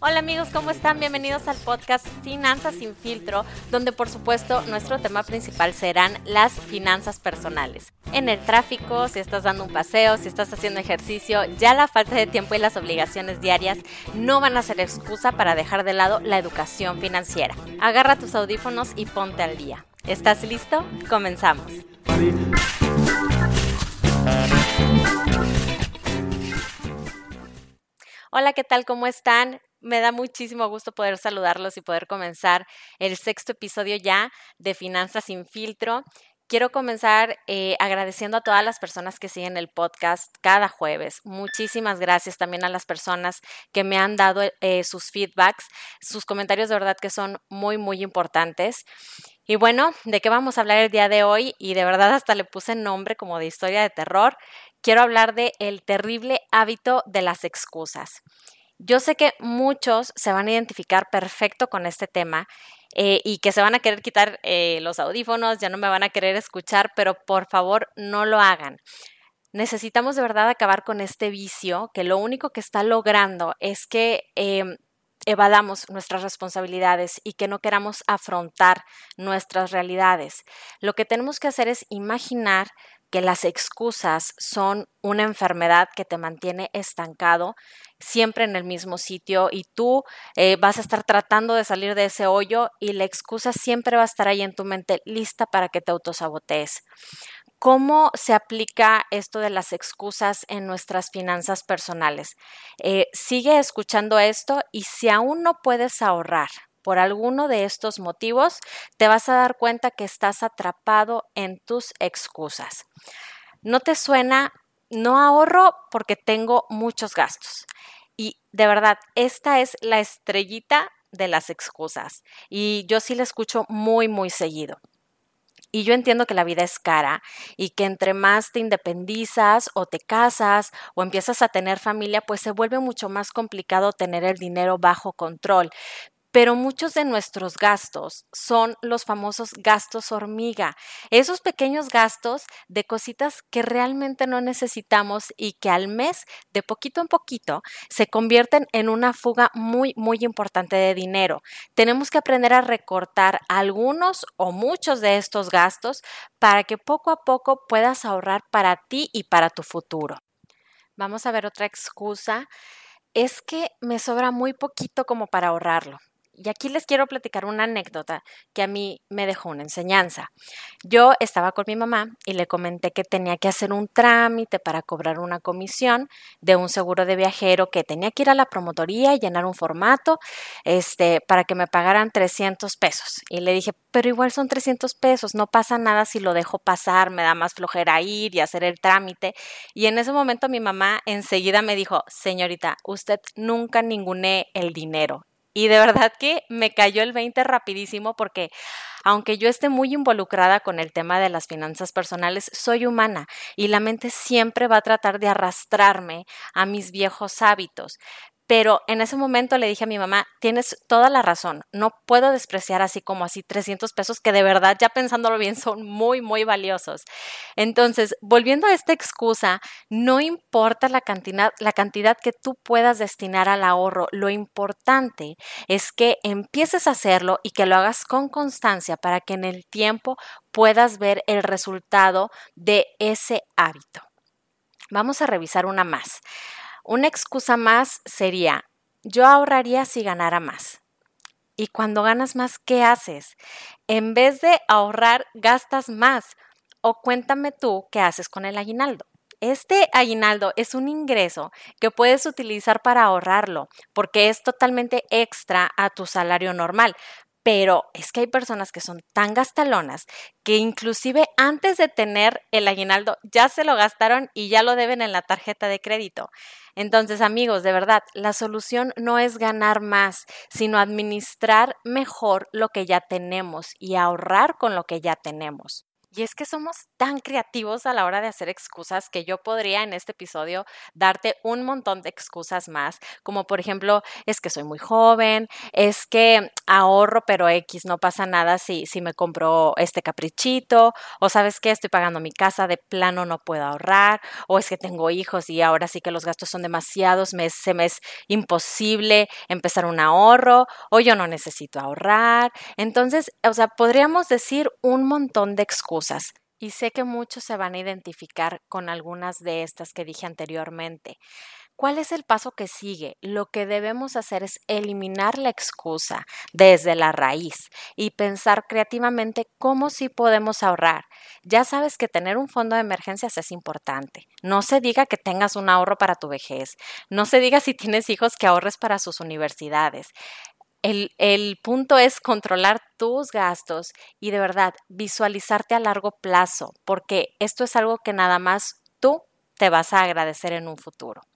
Hola amigos, ¿cómo están? Bienvenidos al podcast Finanzas sin filtro, donde por supuesto nuestro tema principal serán las finanzas personales. En el tráfico, si estás dando un paseo, si estás haciendo ejercicio, ya la falta de tiempo y las obligaciones diarias no van a ser excusa para dejar de lado la educación financiera. Agarra tus audífonos y ponte al día. ¿Estás listo? Comenzamos. Hola, ¿qué tal? ¿Cómo están? Me da muchísimo gusto poder saludarlos y poder comenzar el sexto episodio ya de Finanzas sin filtro. Quiero comenzar eh, agradeciendo a todas las personas que siguen el podcast cada jueves. Muchísimas gracias también a las personas que me han dado eh, sus feedbacks, sus comentarios de verdad que son muy, muy importantes. Y bueno, ¿de qué vamos a hablar el día de hoy? Y de verdad hasta le puse nombre como de historia de terror. Quiero hablar de el terrible hábito de las excusas. Yo sé que muchos se van a identificar perfecto con este tema eh, y que se van a querer quitar eh, los audífonos, ya no me van a querer escuchar, pero por favor no lo hagan. Necesitamos de verdad acabar con este vicio que lo único que está logrando es que em, evadamos nuestras responsabilidades y que no queramos afrontar nuestras realidades. Lo que tenemos que hacer es imaginar que las excusas son una enfermedad que te mantiene estancado siempre en el mismo sitio y tú eh, vas a estar tratando de salir de ese hoyo y la excusa siempre va a estar ahí en tu mente lista para que te autosabotees. ¿Cómo se aplica esto de las excusas en nuestras finanzas personales? Eh, sigue escuchando esto y si aún no puedes ahorrar por alguno de estos motivos, te vas a dar cuenta que estás atrapado en tus excusas. ¿No te suena? No ahorro porque tengo muchos gastos. Y de verdad, esta es la estrellita de las excusas. Y yo sí la escucho muy, muy seguido. Y yo entiendo que la vida es cara y que entre más te independizas o te casas o empiezas a tener familia, pues se vuelve mucho más complicado tener el dinero bajo control pero muchos de nuestros gastos son los famosos gastos hormiga, esos pequeños gastos de cositas que realmente no necesitamos y que al mes, de poquito en poquito, se convierten en una fuga muy, muy importante de dinero. Tenemos que aprender a recortar algunos o muchos de estos gastos para que poco a poco puedas ahorrar para ti y para tu futuro. Vamos a ver otra excusa. Es que me sobra muy poquito como para ahorrarlo. Y aquí les quiero platicar una anécdota que a mí me dejó una enseñanza. Yo estaba con mi mamá y le comenté que tenía que hacer un trámite para cobrar una comisión de un seguro de viajero, que tenía que ir a la promotoría y llenar un formato este, para que me pagaran 300 pesos. Y le dije, pero igual son 300 pesos, no pasa nada si lo dejo pasar, me da más flojera ir y hacer el trámite. Y en ese momento mi mamá enseguida me dijo, señorita, usted nunca ningune el dinero, y de verdad que me cayó el 20 rapidísimo porque aunque yo esté muy involucrada con el tema de las finanzas personales, soy humana y la mente siempre va a tratar de arrastrarme a mis viejos hábitos. Pero en ese momento le dije a mi mamá, tienes toda la razón, no puedo despreciar así como así 300 pesos que de verdad, ya pensándolo bien, son muy, muy valiosos. Entonces, volviendo a esta excusa, no importa la cantidad, la cantidad que tú puedas destinar al ahorro, lo importante es que empieces a hacerlo y que lo hagas con constancia para que en el tiempo puedas ver el resultado de ese hábito. Vamos a revisar una más. Una excusa más sería, yo ahorraría si ganara más. Y cuando ganas más, ¿qué haces? En vez de ahorrar, gastas más. O cuéntame tú qué haces con el aguinaldo. Este aguinaldo es un ingreso que puedes utilizar para ahorrarlo, porque es totalmente extra a tu salario normal. Pero es que hay personas que son tan gastalonas que inclusive antes de tener el aguinaldo ya se lo gastaron y ya lo deben en la tarjeta de crédito. Entonces, amigos, de verdad, la solución no es ganar más, sino administrar mejor lo que ya tenemos y ahorrar con lo que ya tenemos. Y es que somos tan creativos a la hora de hacer excusas que yo podría en este episodio darte un montón de excusas más, como por ejemplo, es que soy muy joven, es que ahorro, pero X, no pasa nada si, si me compro este caprichito, o sabes que estoy pagando mi casa, de plano no puedo ahorrar, o es que tengo hijos y ahora sí que los gastos son demasiados, me, se me es imposible empezar un ahorro, o yo no necesito ahorrar. Entonces, o sea, podríamos decir un montón de excusas y sé que muchos se van a identificar con algunas de estas que dije anteriormente. ¿Cuál es el paso que sigue? Lo que debemos hacer es eliminar la excusa desde la raíz y pensar creativamente cómo sí podemos ahorrar. Ya sabes que tener un fondo de emergencias es importante. No se diga que tengas un ahorro para tu vejez. No se diga si tienes hijos que ahorres para sus universidades. El, punto es controlar tus gastos y de verdad visualizarte a largo plazo, porque esto es algo que nada más tú te vas a agradecer en un futuro.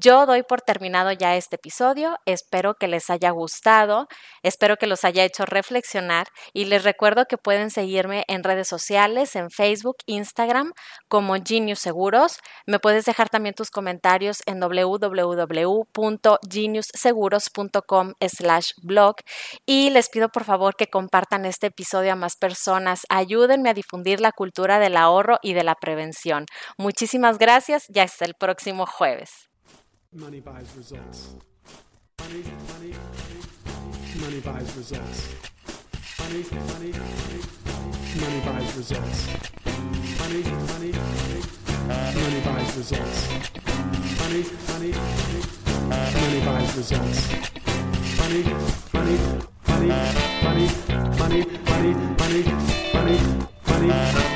Yo doy por terminado ya este episodio, espero que les haya gustado, espero que los haya hecho reflexionar y les recuerdo que pueden seguirme en redes sociales, en Facebook, Instagram como Genius Seguros. Me puedes dejar también tus comentarios en www.geniusseguros.com slash blog y les pido por favor que compartan este episodio a más personas, ayúdenme a difundir la cultura del ahorro y de la prevención. Muchísimas gracias y hasta el próximo jueves. Money buys results. Money, money, money, money buys results. Money, money, money, money buys results. Money, money, money, money buys results. Money, money, money, money buys results. Money, money, money, money, money, money, money, money, money, money, money, money, money, money, money.